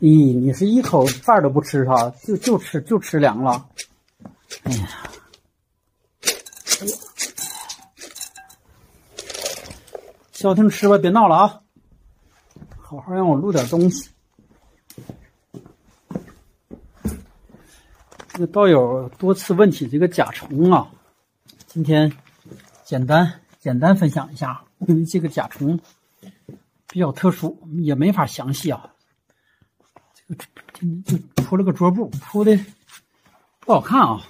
咦，你是一口饭都不吃哈，就就吃就吃凉了。哎呀，消停吃吧，别闹了啊！好好让我录点东西。这个道友多次问起这个甲虫啊，今天简单简单分享一下，因为这个甲虫比较特殊，也没法详细啊。就 铺了个桌布，铺的不好看啊，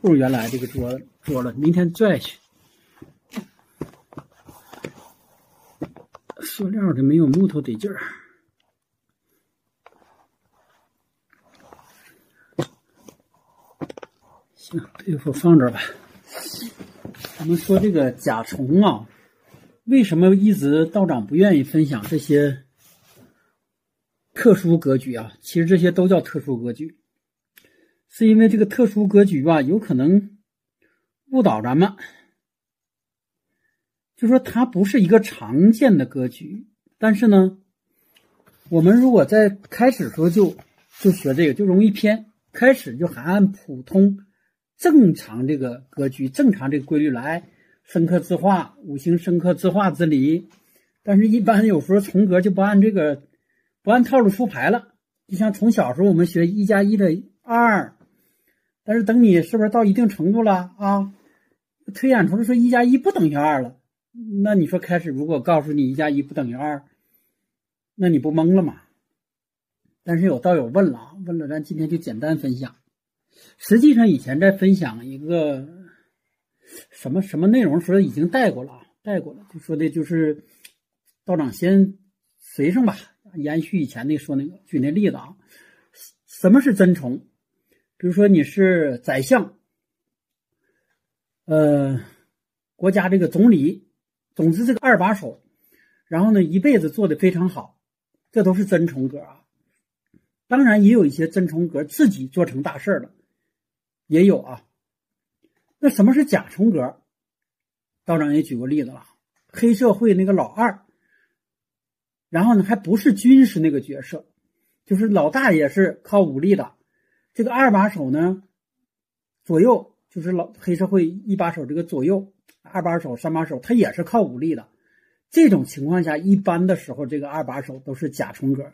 不如原来这个桌桌了。明天拽去。塑料的没有木头得劲儿。行，对付放这吧。咱们说这个甲虫啊，为什么一直道长不愿意分享这些？特殊格局啊，其实这些都叫特殊格局，是因为这个特殊格局吧，有可能误导咱们。就说它不是一个常见的格局，但是呢，我们如果在开始时候就就学这个，就容易偏。开始就还按普通正常这个格局、正常这个规律来生克自化，五行生克自化之理。但是，一般有时候重格就不按这个。不按套路出牌了，就像从小时候我们学一加一的二，但是等你是不是到一定程度了啊，推演出来说一加一不等于二了，那你说开始如果告诉你一加一不等于二，那你不懵了吗？但是有道友问了，问了，咱今天就简单分享。实际上以前在分享一个什么什么内容时候已经带过了啊，带过了，就说的就是道长先随上吧。延续以前那说那个举那例子啊，什么是真虫？比如说你是宰相，呃，国家这个总理，总之这个二把手，然后呢一辈子做的非常好，这都是真虫格啊。当然也有一些真虫格自己做成大事了，也有啊。那什么是假虫格？道长也举过例子了，黑社会那个老二。然后呢，还不是军师那个角色，就是老大也是靠武力的。这个二把手呢，左右就是老黑社会一把手，这个左右二把手、三把手，他也是靠武力的。这种情况下，一般的时候，这个二把手都是甲虫格。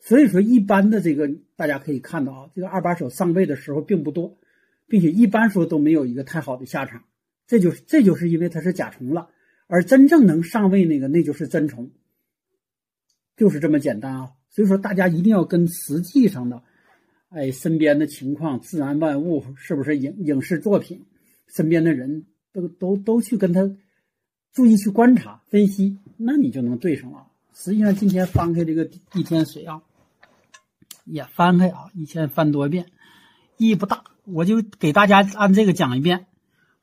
所以说，一般的这个大家可以看到啊，这个二把手上位的时候并不多，并且一般说都没有一个太好的下场。这就是这就是因为他是甲虫了。而真正能上位那个，那就是真虫，就是这么简单啊！所以说，大家一定要跟实际上的，哎，身边的情况、自然万物，是不是影影视作品，身边的人都都都去跟他注意去观察、分析，那你就能对上了。实际上，今天翻开这个一天水啊，也翻开啊，一千翻多遍，意义不大。我就给大家按这个讲一遍，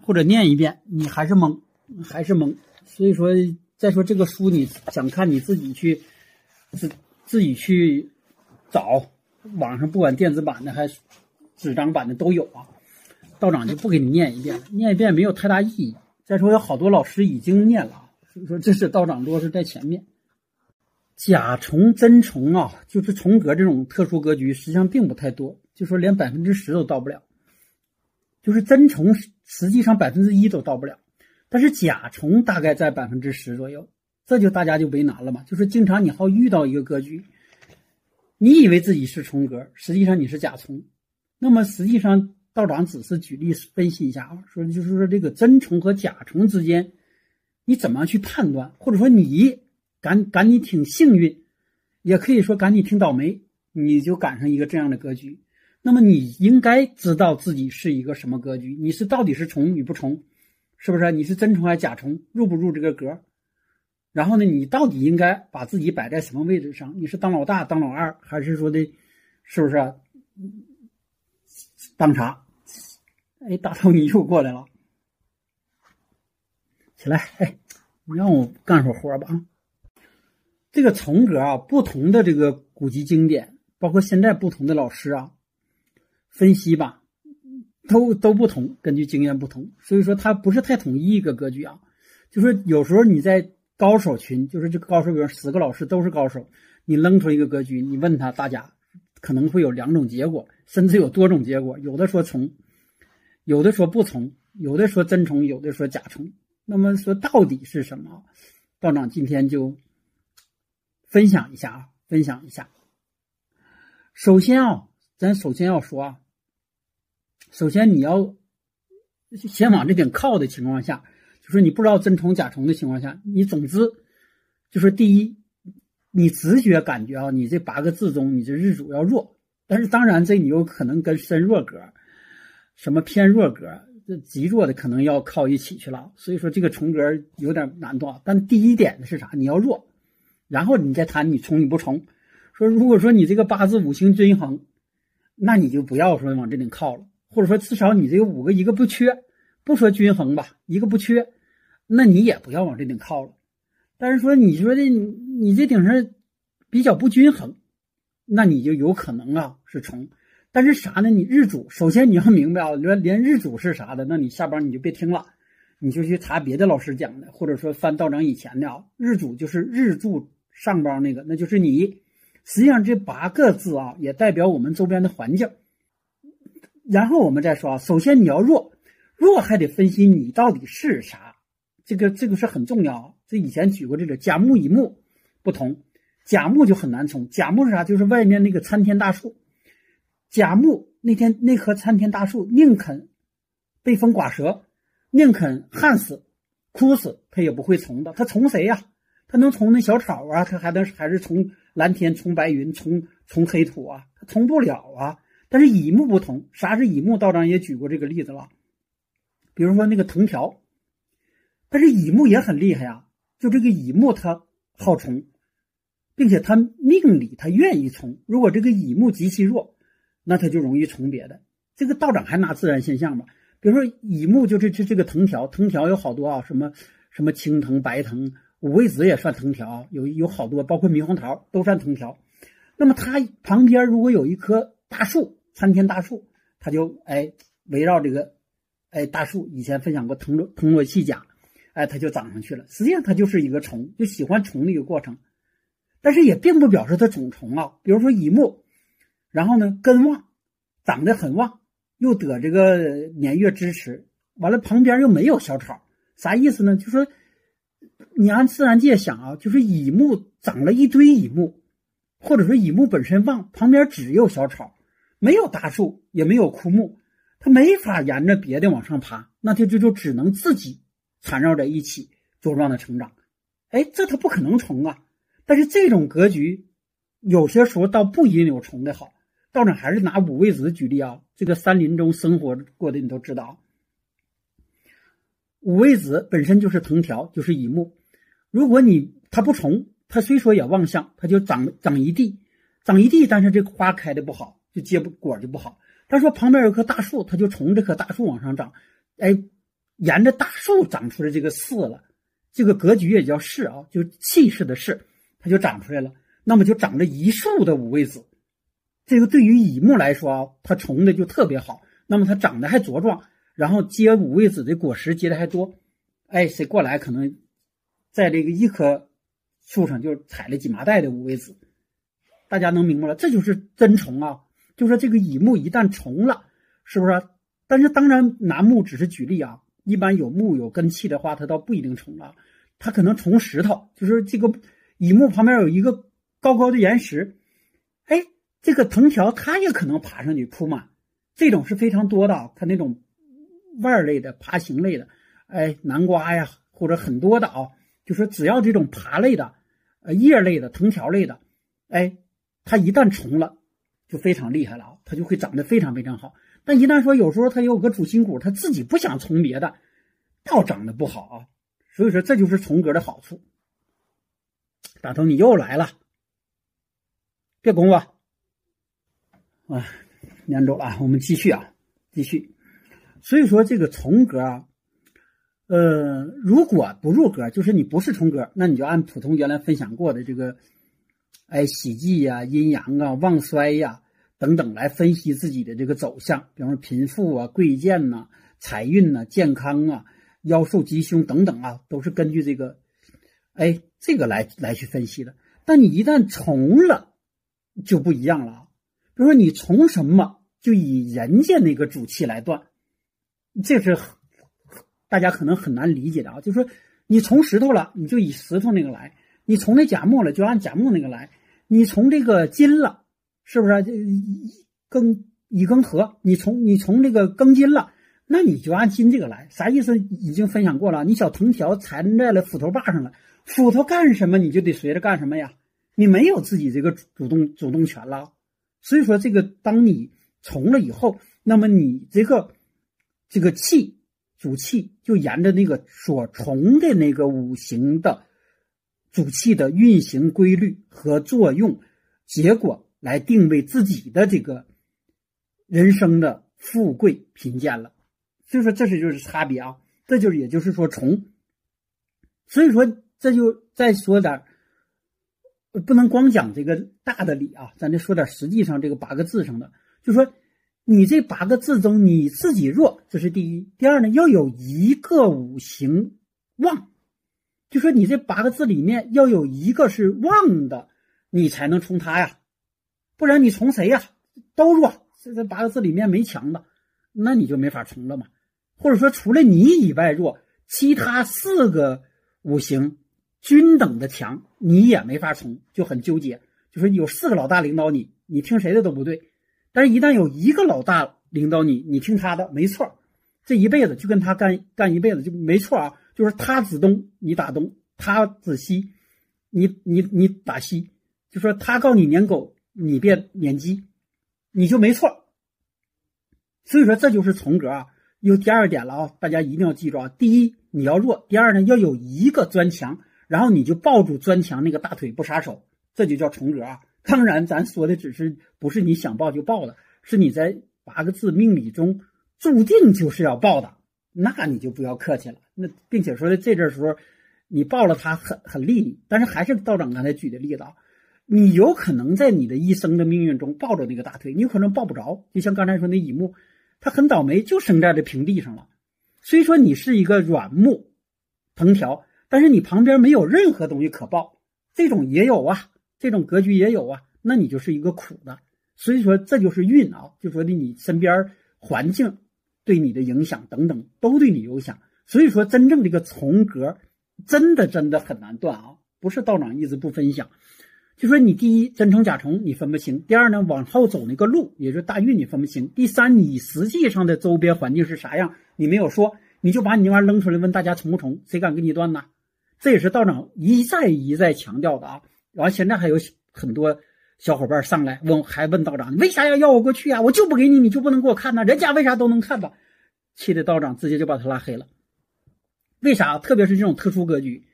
或者念一遍，你还是懵，还是懵。所以说，再说这个书，你想看你自己去自自己去找，网上不管电子版的还是纸张版的都有啊。道长就不给你念一遍了，念一遍没有太大意义。再说有好多老师已经念了，所以说这是道长多是在前面。甲虫真虫啊，就是虫格这种特殊格局，实际上并不太多，就说连百分之十都到不了，就是真虫实际上百分之一都到不了。但是甲虫大概在百分之十左右，这就大家就为难了嘛。就是经常你好遇到一个格局，你以为自己是虫格，实际上你是甲虫。那么实际上道长只是举例分析一下啊，说就是说这个真虫和甲虫之间，你怎么去判断？或者说你赶赶你挺幸运，也可以说赶你挺倒霉，你就赶上一个这样的格局。那么你应该知道自己是一个什么格局，你是到底是虫与不虫？是不是你是真虫还是假虫？入不入这个格？然后呢，你到底应该把自己摆在什么位置上？你是当老大、当老二，还是说的，是不是？当啥？哎，大头你又过来了，起来！哎，你让我干会活吧啊！这个重格啊，不同的这个古籍经典，包括现在不同的老师啊，分析吧。都都不同，根据经验不同，所以说它不是太统一一个格局啊。就是有时候你在高手群，就是这个高手，比如十个老师都是高手，你扔出一个格局，你问他大家可能会有两种结果，甚至有多种结果。有的说从，有的说不从，有的说真从，有的说假从。那么说到底是什么？道长今天就分享一下啊，分享一下。首先啊，咱首先要说啊，首先你要先往这点靠的情况下，就是你不知道真虫假虫的情况下，你总之就是第一，你直觉感觉啊，你这八个字中，你这日主要弱，但是当然这你有可能跟身弱格、什么偏弱格、这极弱的可能要靠一起去了，所以说这个重格有点难度啊。但第一点的是啥？你要弱，然后你再谈你冲你不重。说，如果说你这个八字五行均衡，那你就不要说往这里靠了，或者说至少你这五个一个不缺，不说均衡吧，一个不缺，那你也不要往这顶靠了。但是说你说的你这顶上比较不均衡，那你就有可能啊是虫。但是啥呢？你日主首先你要明白啊，连连日主是啥的，那你下班你就别听了，你就去查别的老师讲的，或者说翻道长以前的啊。日主就是日柱上方那个，那就是你。实际上，这八个字啊，也代表我们周边的环境。然后我们再说啊，首先你要弱，弱还得分析你到底是啥，这个这个是很重要。这以前举过这个甲木乙木不同，甲木就很难从。甲木是啥？就是外面那个参天大树。甲木那天那棵参天大树，宁肯被风刮折，宁肯旱死、枯死，它也不会从的。它从谁呀？它能从那小草啊？它还能还是从？蓝天从白云，从从黑土啊，它从不了啊。但是乙木不同，啥是乙木？道长也举过这个例子了。比如说那个藤条，但是乙木也很厉害啊。就这个乙木，它好冲，并且它命里它愿意从。如果这个乙木极其弱，那它就容易冲别的。这个道长还拿自然现象吧，比如说乙木就是这这个藤条，藤条有好多啊，什么什么青藤、白藤。五味子也算藤条，有有好多，包括猕猴桃都算藤条。那么它旁边如果有一棵大树，参天大树，它就哎围绕这个哎大树。以前分享过藤萝藤萝系甲，哎，它就长上去了。实际上它就是一个虫，就喜欢虫的一个过程。但是也并不表示它种虫啊。比如说乙木，然后呢根旺，长得很旺，又得这个年月支持，完了旁边又没有小草，啥意思呢？就说。你按自然界想啊，就是乙木长了一堆乙木，或者说乙木本身旺，旁边只有小草，没有大树，也没有枯木，它没法沿着别的往上爬，那它就就只能自己缠绕在一起茁壮的成长。哎，这它不可能虫啊！但是这种格局，有些时候倒不一定有虫的好。道长还是拿五味子举例啊，这个山林中生活过的你都知道，五味子本身就是藤条，就是乙木。如果你它不重，它虽说也旺相，它就长长一地，长一地，但是这个花开的不好，就结不果就不好。他说旁边有棵大树，它就从这棵大树往上长，哎，沿着大树长出来这个势了，这个格局也叫势啊，就气势的势，它就长出来了。那么就长着一树的五味子，这个对于乙木来说啊，它重的就特别好。那么它长得还茁壮，然后结五味子的果实结的还多，哎，谁过来可能。在这个一棵树上就采了几麻袋的五味子，大家能明白了，这就是真虫啊！就说这个乙木一旦重了，是不是？但是当然楠木只是举例啊，一般有木有根气的话，它倒不一定重了，它可能重石头，就是这个乙木旁边有一个高高的岩石，哎，这个藤条它也可能爬上去铺满，这种是非常多的，它那种腕类的爬行类的，哎，南瓜呀，或者很多的啊。就说只要这种爬类的，呃叶类的藤条类的，哎，它一旦重了，就非常厉害了啊，它就会长得非常非常好。但一旦说有时候它有个主心骨，它自己不想重别的，倒长得不好啊。所以说这就是重格的好处。大头你又来了，别拱我啊，撵走了，我们继续啊，继续。所以说这个重格啊。呃，如果不入格，就是你不是重格，那你就按普通原来分享过的这个，哎，喜忌呀、阴阳啊、旺衰呀等等来分析自己的这个走向，比方说贫富啊、贵贱呐、财运呐、健康啊、妖寿吉凶等等啊，都是根据这个，哎，这个来来去分析的。但你一旦从了，就不一样了啊。比如说你从什么，就以人家那个主气来断，这是大家可能很难理解的啊。就是说你从石头了，你就以石头那个来；你从那甲木了，就按甲木那个来；你从这个金了，是不是这庚乙庚合？你从你从这个庚金了。那你就按金这个来，啥意思？已经分享过了。你小藤条缠在了斧头把上了，斧头干什么，你就得随着干什么呀？你没有自己这个主动主动权了。所以说，这个当你从了以后，那么你这个这个气主气就沿着那个所从的那个五行的主气的运行规律和作用结果来定位自己的这个人生的富贵贫贱了。所以说，这是就是差别啊，这就是也就是说从，所以说这就再说点不能光讲这个大的理啊，咱就说点实际上这个八个字上的，就说你这八个字中你自己弱，这是第一；第二呢，要有一个五行旺，就说你这八个字里面要有一个是旺的，你才能冲他呀，不然你从谁呀？都弱，这这八个字里面没强的，那你就没法冲了嘛。或者说，除了你以外弱，其他四个五行均等的强，你也没法从，就很纠结。就说有四个老大领导你，你听谁的都不对；但是，一旦有一个老大领导你，你听他的没错，这一辈子就跟他干干一辈子就没错啊。就是他指东，你打东；他指西，你你你打西。就说他告你撵狗，你别撵鸡，你就没错。所以说，这就是从格啊。有第二点了啊，大家一定要记住啊！第一，你要弱；第二呢，要有一个钻墙，然后你就抱住钻墙那个大腿不撒手，这就叫重格啊。当然，咱说的只是不是你想抱就抱的，是你在八个字命理中注定就是要抱的，那你就不要客气了。那并且说的这阵时候，你抱了他很很利你，但是还是道长刚才举的例子啊，你有可能在你的一生的命运中抱着那个大腿，你有可能抱不着，就像刚才说那乙木。他很倒霉，就生在这平地上了。虽说你是一个软木藤条，但是你旁边没有任何东西可抱，这种也有啊，这种格局也有啊。那你就是一个苦的。所以说，这就是运啊，就说的你身边环境对你的影响等等，都对你有影响。所以说，真正这个从格，真的真的很难断啊，不是道长一直不分享。就说你第一真虫假虫你分不清，第二呢往后走那个路，也就是大运你分不清，第三你实际上的周边环境是啥样你没有说，你就把你那玩意扔出来问大家冲不冲，谁敢给你断呢？这也是道长一再一再强调的啊。然后现在还有很多小伙伴上来问，还问道长你为啥要要我过去啊？我就不给你，你就不能给我看呢？人家为啥都能看到？气的道长直接就把他拉黑了。为啥？特别是这种特殊格局，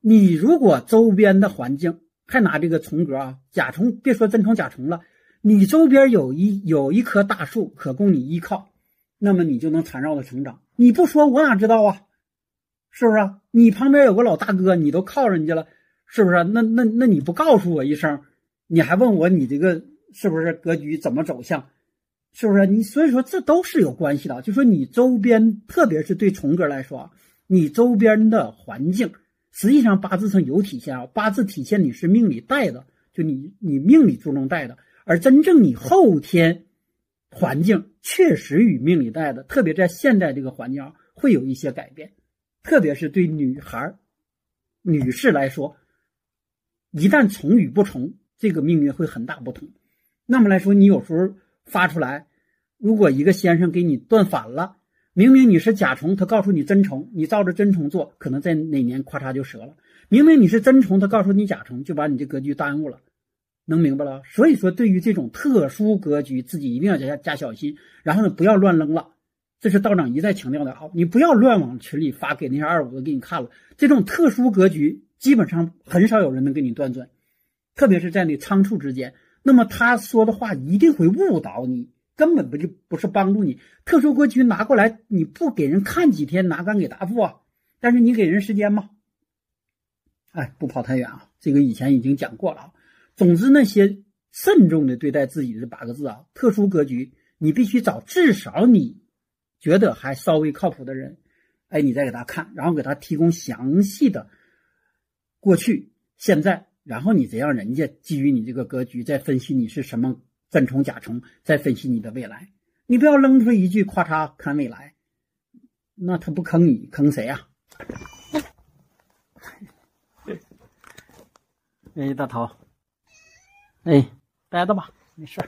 你如果周边的环境。还拿这个虫格啊，甲虫，别说真虫甲虫了，你周边有一有一棵大树可供你依靠，那么你就能缠绕的成长。你不说我哪知道啊？是不是？你旁边有个老大哥，你都靠人家了，是不是？那那那你不告诉我一声，你还问我你这个是不是格局怎么走向？是不是？你所以说这都是有关系的。就说你周边，特别是对虫格来说，你周边的环境。实际上八字上有体现啊，八字体现你是命里带的，就你你命里注重带的，而真正你后天环境确实与命里带的，特别在现在这个环境会有一些改变，特别是对女孩、女士来说，一旦从与不从，这个命运会很大不同。那么来说，你有时候发出来，如果一个先生给你断反了。明明你是甲虫，他告诉你真虫，你照着真虫做，可能在哪年咔嚓就折了。明明你是真虫，他告诉你甲虫，就把你这格局耽误了，能明白了？所以说，对于这种特殊格局，自己一定要加加小心，然后呢，不要乱扔了。这是道长一再强调的啊，你不要乱往群里发，给那些二五的给你看了。这种特殊格局，基本上很少有人能给你断准，特别是在你仓促之间，那么他说的话一定会误导你。根本不就不是帮助你，特殊格局拿过来，你不给人看几天，哪敢给答复啊？但是你给人时间吗？哎，不跑太远啊，这个以前已经讲过了啊。总之，那些慎重的对待自己的八个字啊，特殊格局，你必须找至少你觉得还稍微靠谱的人，哎，你再给他看，然后给他提供详细的过去、现在然后你再让人家基于你这个格局，再分析你是什么真虫假虫，再分析你的未来。你不要扔出一句“咔嚓看未来”，那他不坑你，坑谁呀？哎，大头，哎，待着吧，没事。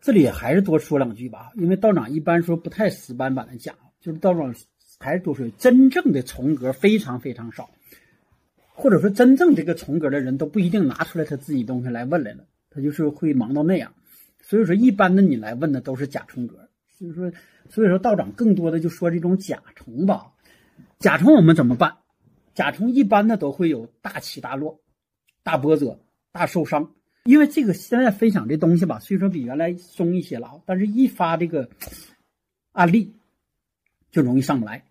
这里还是多说两句吧，因为道长一般说不太死板板的讲，就是道长还是多说，真正的重格非常非常少，或者说真正这个重格的人都不一定拿出来他自己东西来问来了，他就是会忙到那样，所以说一般的你来问的都是假重格，所以说所以说道长更多的就说这种假重吧，假重我们怎么办？甲虫一般的都会有大起大落、大波折、大受伤，因为这个现在分享这东西吧，虽说比原来松一些了，但是一发这个案例就容易上不来，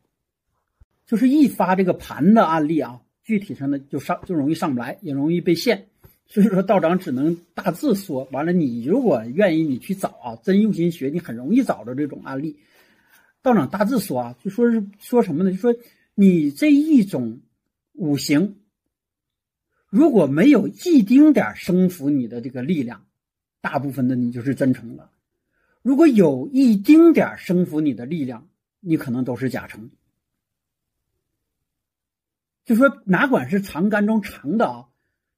就是一发这个盘的案例啊，具体上的就上就容易上不来，也容易被限，所以说道长只能大致说，完了你如果愿意，你去找啊，真用心学，你很容易找着这种案例。道长大致说啊，就说是说什么呢？就说你这一种。五行如果没有一丁点生服你的这个力量，大部分的你就是真诚了；如果有一丁点生服你的力量，你可能都是假成。就说哪管是长干中长的啊，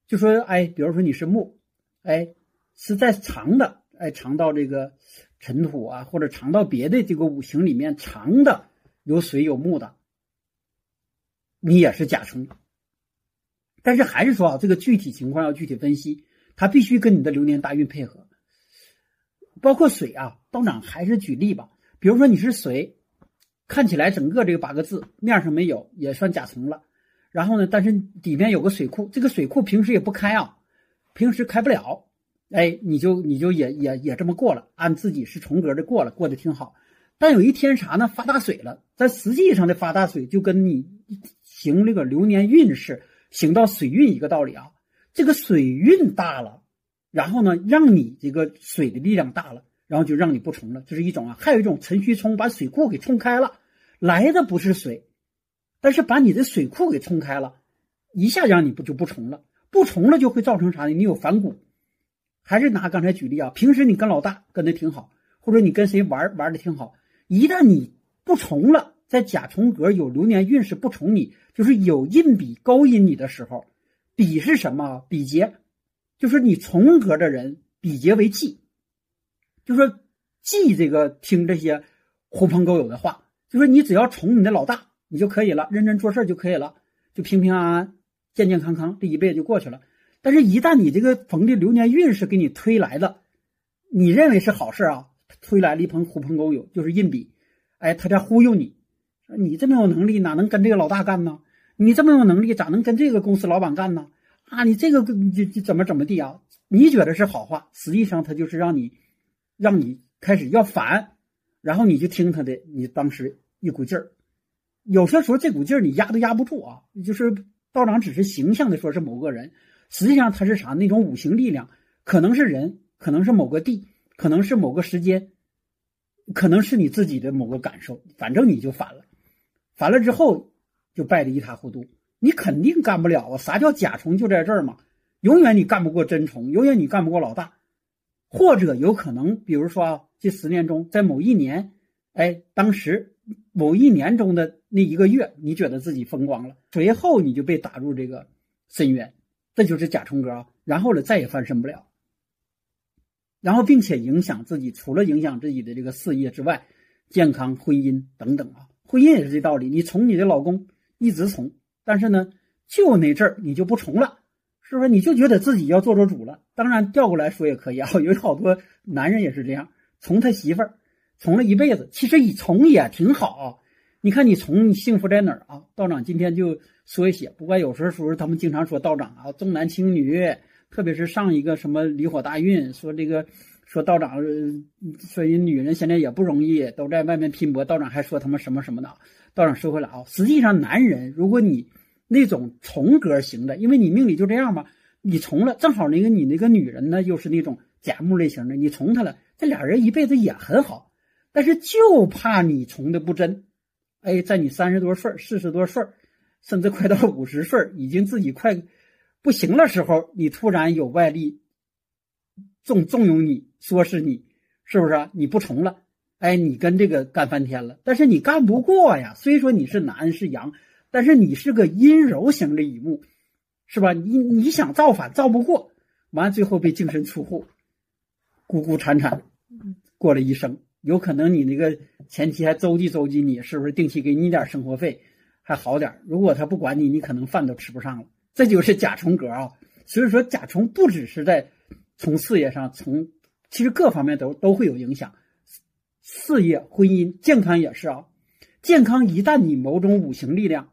就说哎，比如说你是木，哎，是在长的，哎，长到这个尘土啊，或者长到别的这个五行里面长的有水有木的。你也是甲冲，但是还是说啊，这个具体情况要具体分析，它必须跟你的流年大运配合。包括水啊，道长还是举例吧，比如说你是水，看起来整个这个八个字面上没有，也算甲虫了。然后呢，但是里面有个水库，这个水库平时也不开啊，平时开不了，哎，你就你就也也也这么过了，按自己是重格的过了，过得挺好。但有一天啥呢？发大水了，但实际上的发大水就跟你。行这个流年运势，行到水运一个道理啊。这个水运大了，然后呢，让你这个水的力量大了，然后就让你不冲了，这是一种啊。还有一种辰戌冲把水库给冲开了，来的不是水，但是把你的水库给冲开了，一下让你不就不从了，不从了就会造成啥呢？你有反骨。还是拿刚才举例啊，平时你跟老大跟的挺好，或者你跟谁玩玩的挺好，一旦你不从了。在甲重格有流年运势不从你，就是有印比勾引你的时候，比是什么？比劫，就是你重格的人比劫为忌，就说忌这个听这些狐朋狗友的话，就说你只要宠你的老大，你就可以了，认真做事就可以了，就平平安安、健健康康，这一辈子就过去了。但是，一旦你这个逢的流年运势给你推来的，你认为是好事啊，推来了一捧狐朋狗友，就是印比，哎，他在忽悠你。你这么有能力，哪能跟这个老大干呢？你这么有能力，咋能跟这个公司老板干呢？啊，你这个就就怎么怎么地啊？你觉得是好话，实际上他就是让你，让你开始要反，然后你就听他的，你当时一股劲儿，有些时候这股劲儿你压都压不住啊。就是道长只是形象的说是某个人，实际上他是啥？那种五行力量，可能是人，可能是某个地，可能是某个时间，可能是你自己的某个感受，反正你就反了。反了之后，就败得一塌糊涂。你肯定干不了啊！啥叫甲虫就在这儿嘛？永远你干不过真虫，永远你干不过老大。或者有可能，比如说啊，这十年中，在某一年，哎，当时某一年中的那一个月，你觉得自己风光了，随后你就被打入这个深渊，这就是甲虫哥啊。然后呢，再也翻身不了。然后，并且影响自己，除了影响自己的这个事业之外，健康、婚姻等等啊。婚姻也是这道理，你宠你的老公一直宠，但是呢，就那阵儿你就不宠了，是不是？你就觉得自己要做做主了。当然调过来说也可以啊，有好多男人也是这样，宠他媳妇儿，从了一辈子。其实以从也挺好，你看你从你幸福在哪儿啊？道长今天就说一些，不过有时候说他们经常说道长啊重男轻女，特别是上一个什么离火大运，说这个。说道长，说人女人现在也不容易，都在外面拼搏。道长还说他们什么什么的。道长说回来啊，实际上男人，如果你那种重格型的，因为你命里就这样嘛，你从了，正好那个你那个女人呢，又是那种甲木类型的，你从她了，这俩人一辈子也很好。但是就怕你从的不真，哎，在你三十多岁、四十多岁，甚至快到五十岁，已经自己快不行了时候，你突然有外力纵纵容你，说是你，是不是？你不从了，哎，你跟这个干翻天了，但是你干不过呀。虽说你是男是阳，但是你是个阴柔型的乙木，是吧？你你想造反造不过，完最后被净身出户，孤孤惨惨过了一生。有可能你那个前妻还周济周济你，是不是定期给你点生活费？还好点如果他不管你，你可能饭都吃不上了。这就是甲虫格啊。所以说，甲虫不只是在从事业上，从其实各方面都都会有影响。事业、婚姻、健康也是啊。健康一旦你某种五行力量，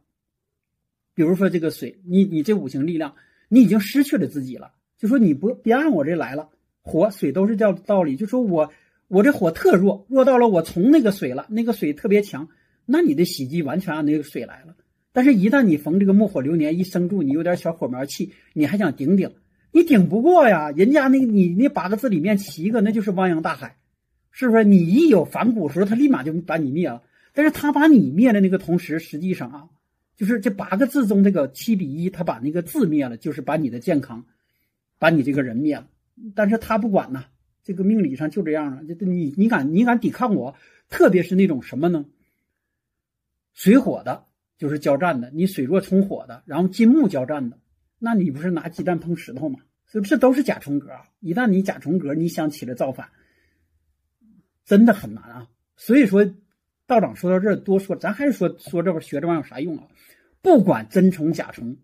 比如说这个水，你你这五行力量，你已经失去了自己了。就说你不别按我这来了，火水都是叫道理。就说我我这火特弱，弱到了我从那个水了，那个水特别强。那你的喜忌完全按那个水来了，但是，一旦你逢这个木火流年一生住，你有点小火苗气，你还想顶顶，你顶不过呀。人家那你那八个字里面七个，那就是汪洋大海，是不是？你一有反骨时候，他立马就把你灭了。但是他把你灭了那个同时，实际上啊，就是这八个字中这个七比一，他把那个字灭了，就是把你的健康，把你这个人灭了。但是他不管呢，这个命理上就这样了。就你你敢你敢抵抗我，特别是那种什么呢？水火的，就是交战的；你水弱冲火的，然后金木交战的，那你不是拿鸡蛋碰石头吗？所以这都是甲虫格。一旦你甲虫格，你想起来造反，真的很难啊。所以说，道长说到这儿，多说，咱还是说说这玩学这玩意有啥用啊？不管真虫假虫，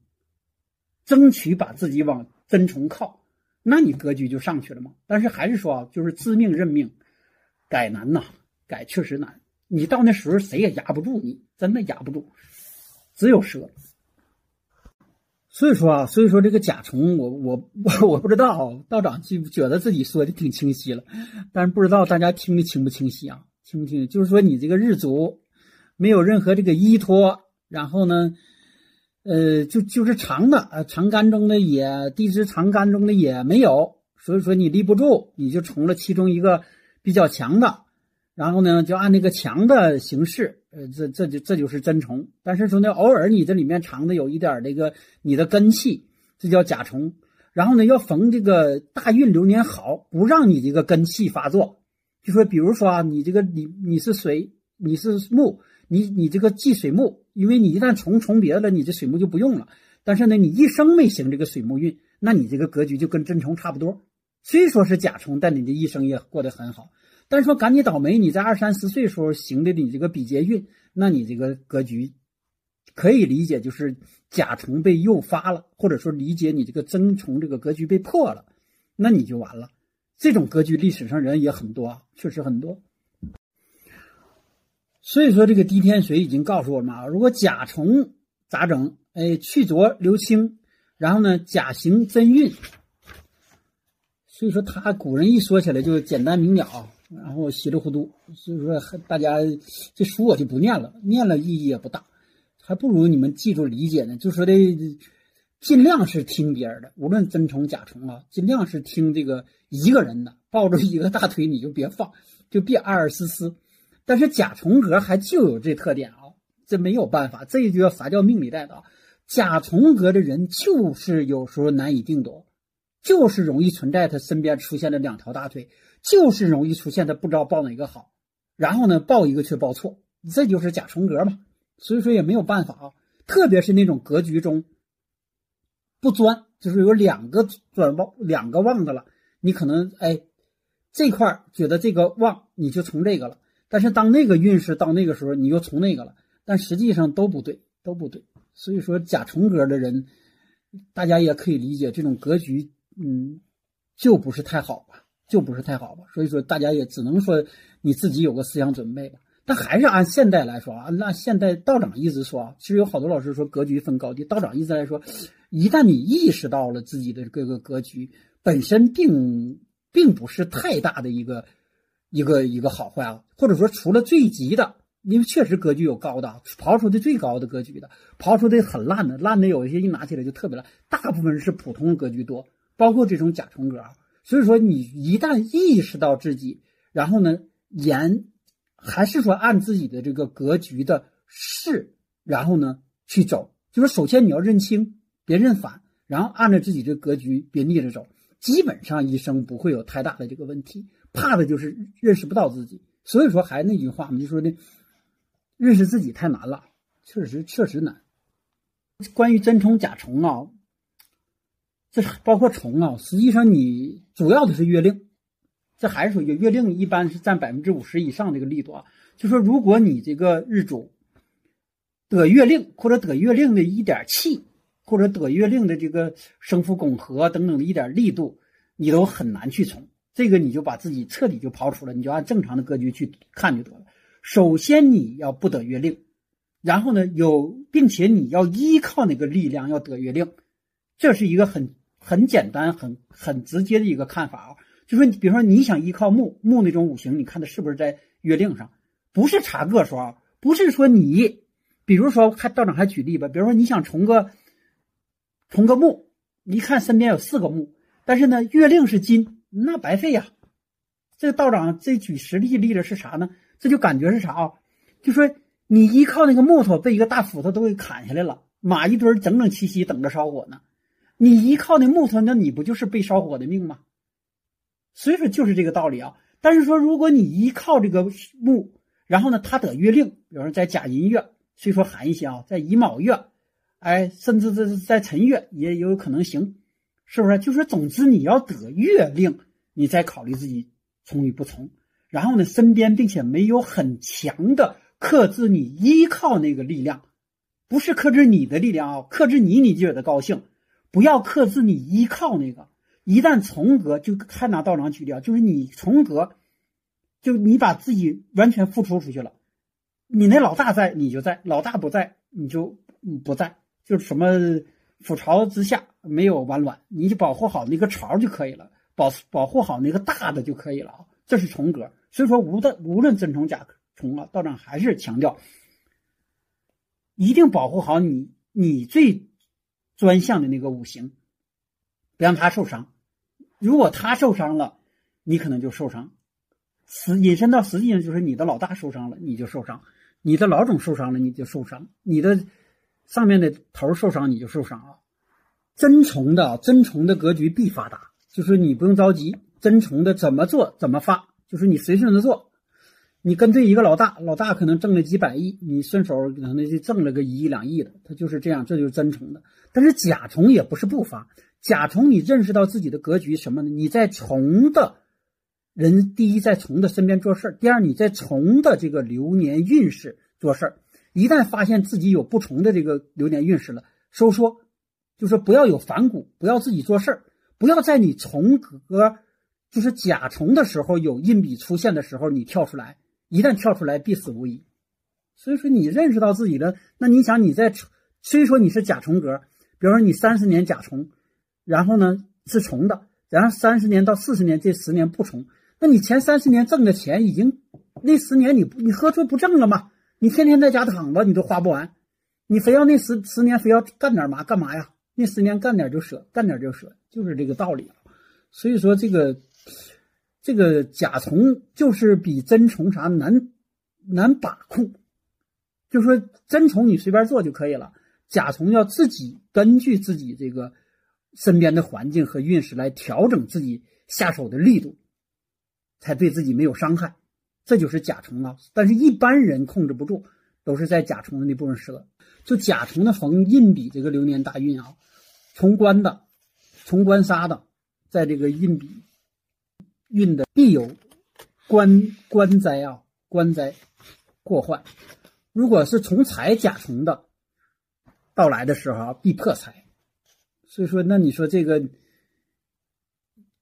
争取把自己往真虫靠，那你格局就上去了嘛。但是还是说啊，就是自命认命，改难呐，改确实难。你到那时候谁也压不住你，真的压不住，只有蛇。所以说啊，所以说这个甲虫，我我我 我不知道道长就觉得自己说的挺清晰了，但是不知道大家听的清不清晰啊？清不清？就是说你这个日主没有任何这个依托，然后呢，呃，就就是长的呃长干中的也地支长干中的也没有，所以说你立不住，你就从了其中一个比较强的。然后呢，就按那个强的形式，呃，这这就这就是真虫。但是说呢，偶尔你这里面藏的有一点这个你的根气，这叫甲虫。然后呢，要逢这个大运流年好，不让你这个根气发作。就说，比如说啊，你这个你你是水，你是木，你你这个忌水木，因为你一旦重重别了，你这水木就不用了。但是呢，你一生没行这个水木运，那你这个格局就跟真虫差不多。虽说是甲虫，但你的一生也过得很好。但是说赶你倒霉，你在二三十岁时候行的你这个比劫运，那你这个格局可以理解就是甲虫被诱发了，或者说理解你这个真虫这个格局被破了，那你就完了。这种格局历史上人也很多，确实很多。所以说这个滴天髓已经告诉我们啊，如果甲虫咋整？哎，去浊留清，然后呢，甲行真运。所以说他古人一说起来就简单明了。然后稀里糊涂，所以说大家这书我就不念了，念了意义也不大，还不如你们记住理解呢。就说的尽量是听别人的，无论真虫假虫啊，尽量是听这个一个人的，抱着一个大腿你就别放，就别二二思思。但是甲虫格还就有这特点啊，这没有办法，这就叫啥叫命里带的。甲虫格的人就是有时候难以定夺，就是容易存在他身边出现了两条大腿。就是容易出现他不知道报哪个好，然后呢报一个却报错，这就是甲虫格嘛。所以说也没有办法啊。特别是那种格局中不钻，就是有两个转旺两个旺的了，你可能哎这块觉得这个旺，你就从这个了。但是当那个运势到那个时候，你又从那个了，但实际上都不对，都不对。所以说甲虫格的人，大家也可以理解这种格局，嗯，就不是太好吧。就不是太好吧，所以说大家也只能说你自己有个思想准备吧。但还是按现代来说啊，按现代道长一直说啊，其实有好多老师说格局分高低，道长一直来说，一旦你意识到了自己的各个格局本身并并不是太大的一个一个一个好坏啊，或者说除了最急的，因为确实格局有高的，刨出的最高的格局的，刨出的很烂的，烂的有一些一拿起来就特别烂，大部分是普通格局多，包括这种甲虫格。所以说，你一旦意识到自己，然后呢，沿还是说按自己的这个格局的势，然后呢去走，就是首先你要认清，别认反，然后按照自己这格局别逆着走，基本上一生不会有太大的这个问题。怕的就是认识不到自己，所以说还是那句话嘛，就说的认识自己太难了，确实确实难。关于真虫假虫啊，这包括虫啊，实际上你主要的是月令，这还是属于月令一般是占百分之五十以上这个力度啊。就说如果你这个日主得月令或者得月令的一点气，或者得月令的这个生父拱合等等的一点力度，你都很难去从。这个你就把自己彻底就刨除了，你就按正常的格局去看就得了。首先你要不得月令。然后呢，有并且你要依靠那个力量要得月令，这是一个很很简单、很很直接的一个看法啊。就说，比如说你想依靠木木那种五行，你看它是不是在月令上？不是查个数啊，不是说你，比如说还道长还举例吧，比如说你想从个从个木，一看身边有四个木，但是呢月令是金，那白费呀。这道长这举实例例子是啥呢？这就感觉是啥啊？就说。你依靠那个木头被一个大斧头都给砍下来了，马一堆整整齐齐等着烧火呢。你依靠那木头，那你不就是被烧火的命吗？所以说就是这个道理啊。但是说，如果你依靠这个木，然后呢，它得月令，比如说在甲寅月，虽说寒一些啊，在乙卯月，哎，甚至这是在辰月也有可能行，是不是？就是总之你要得月令，你再考虑自己从与不从。然后呢，身边并且没有很强的。克制你依靠那个力量，不是克制你的力量啊！克制你，你就觉得高兴。不要克制你依靠那个。一旦重格，就看拿道长举例啊，就是你重格，就你把自己完全付出出去了。你那老大在，你就在；老大不在，你就不在。就是什么覆巢之下没有完卵，你就保护好那个巢就可以了，保保护好那个大的就可以了啊。这是重格。所以说，无论无论真虫假。虫啊，道长还是强调，一定保护好你你最专项的那个五行，别让它受伤。如果它受伤了，你可能就受伤。实引申到实际上就是你的老大受伤了，你就受伤；你的老总受伤了，你就受伤；你的上面的头受伤，你就受伤啊。真虫的真虫的格局必发达，就是你不用着急，真虫的怎么做怎么发，就是你随顺着做。你跟对一个老大，老大可能挣了几百亿，你顺手可能就挣了个一亿两亿的，他就是这样，这就是真虫的。但是甲虫也不是不发，甲虫你认识到自己的格局什么呢？你在虫的人，第一在虫的身边做事儿，第二你在虫的这个流年运势做事儿。一旦发现自己有不从的这个流年运势了，收缩，就是不要有反骨，不要自己做事儿，不要在你重格就是甲虫的时候有印笔出现的时候，你跳出来。一旦跳出来，必死无疑。所以说，你认识到自己的，那你想你在，虽说你是甲虫格，比如说你三十年甲虫，然后呢是虫的，然后三十年到四十年这十年不虫，那你前三十年挣的钱已经，那十年你你何处不挣了吗？你天天在家躺着，你都花不完，你非要那十十年非要干点嘛干嘛呀？那十年干点就舍，干点就舍，就是这个道理。所以说这个。这个甲虫就是比真虫啥难难把控，就说真虫你随便做就可以了，甲虫要自己根据自己这个身边的环境和运势来调整自己下手的力度，才对自己没有伤害，这就是甲虫啊。但是一般人控制不住，都是在甲虫的那部分蛇。就甲虫的逢印比这个流年大运啊，从官的、从官杀的，在这个印比。运的必有官官灾啊，官灾过患。如果是从财甲虫的到来的时候啊，必破财。所以说，那你说这个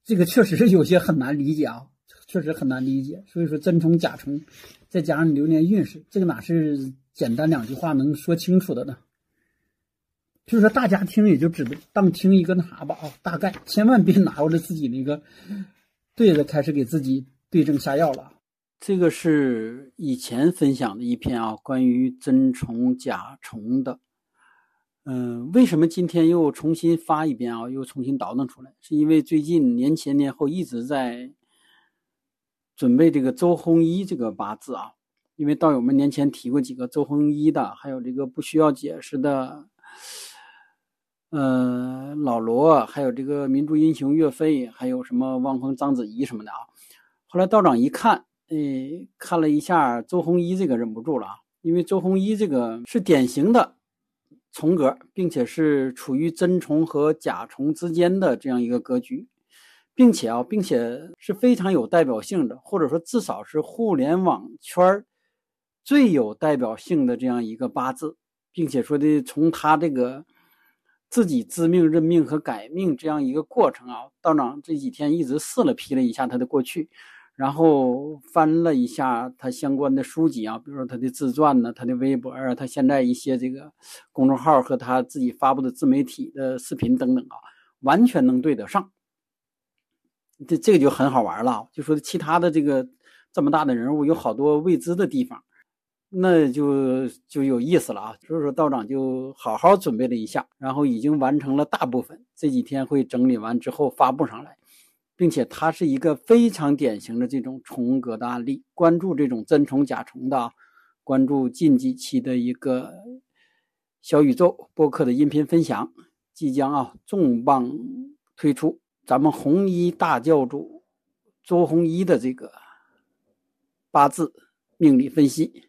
这个确实是有些很难理解啊，确实很难理解。所以说，真虫甲虫，再加上流年运势，这个哪是简单两句话能说清楚的呢？就是说，大家听也就只当听一个那啥吧啊，大概千万别拿过来自己那个。对着开始给自己对症下药了。这个是以前分享的一篇啊，关于真虫假虫的。嗯，为什么今天又重新发一遍啊？又重新倒腾出来，是因为最近年前年后一直在准备这个周鸿祎这个八字啊。因为道友们年前提过几个周鸿祎的，还有这个不需要解释的呃，老罗，还有这个民族英雄岳飞，还有什么汪峰、章子怡什么的啊。后来道长一看，哎，看了一下周鸿祎这个忍不住了啊，因为周鸿祎这个是典型的重格，并且是处于真重和假重之间的这样一个格局，并且啊，并且是非常有代表性的，或者说至少是互联网圈儿最有代表性的这样一个八字，并且说的从他这个。自己知命认命和改命这样一个过程啊，道长这几天一直试了批了一下他的过去，然后翻了一下他相关的书籍啊，比如说他的自传呢，他的微博啊，他现在一些这个公众号和他自己发布的自媒体的视频等等啊，完全能对得上。这这个就很好玩了，就说其他的这个这么大的人物有好多未知的地方。那就就有意思了啊！所以说道长就好好准备了一下，然后已经完成了大部分，这几天会整理完之后发布上来，并且它是一个非常典型的这种重格的案例。关注这种真重假重的，关注近几期的一个小宇宙播客的音频分享，即将啊重磅推出咱们红衣大教主周鸿祎的这个八字命理分析。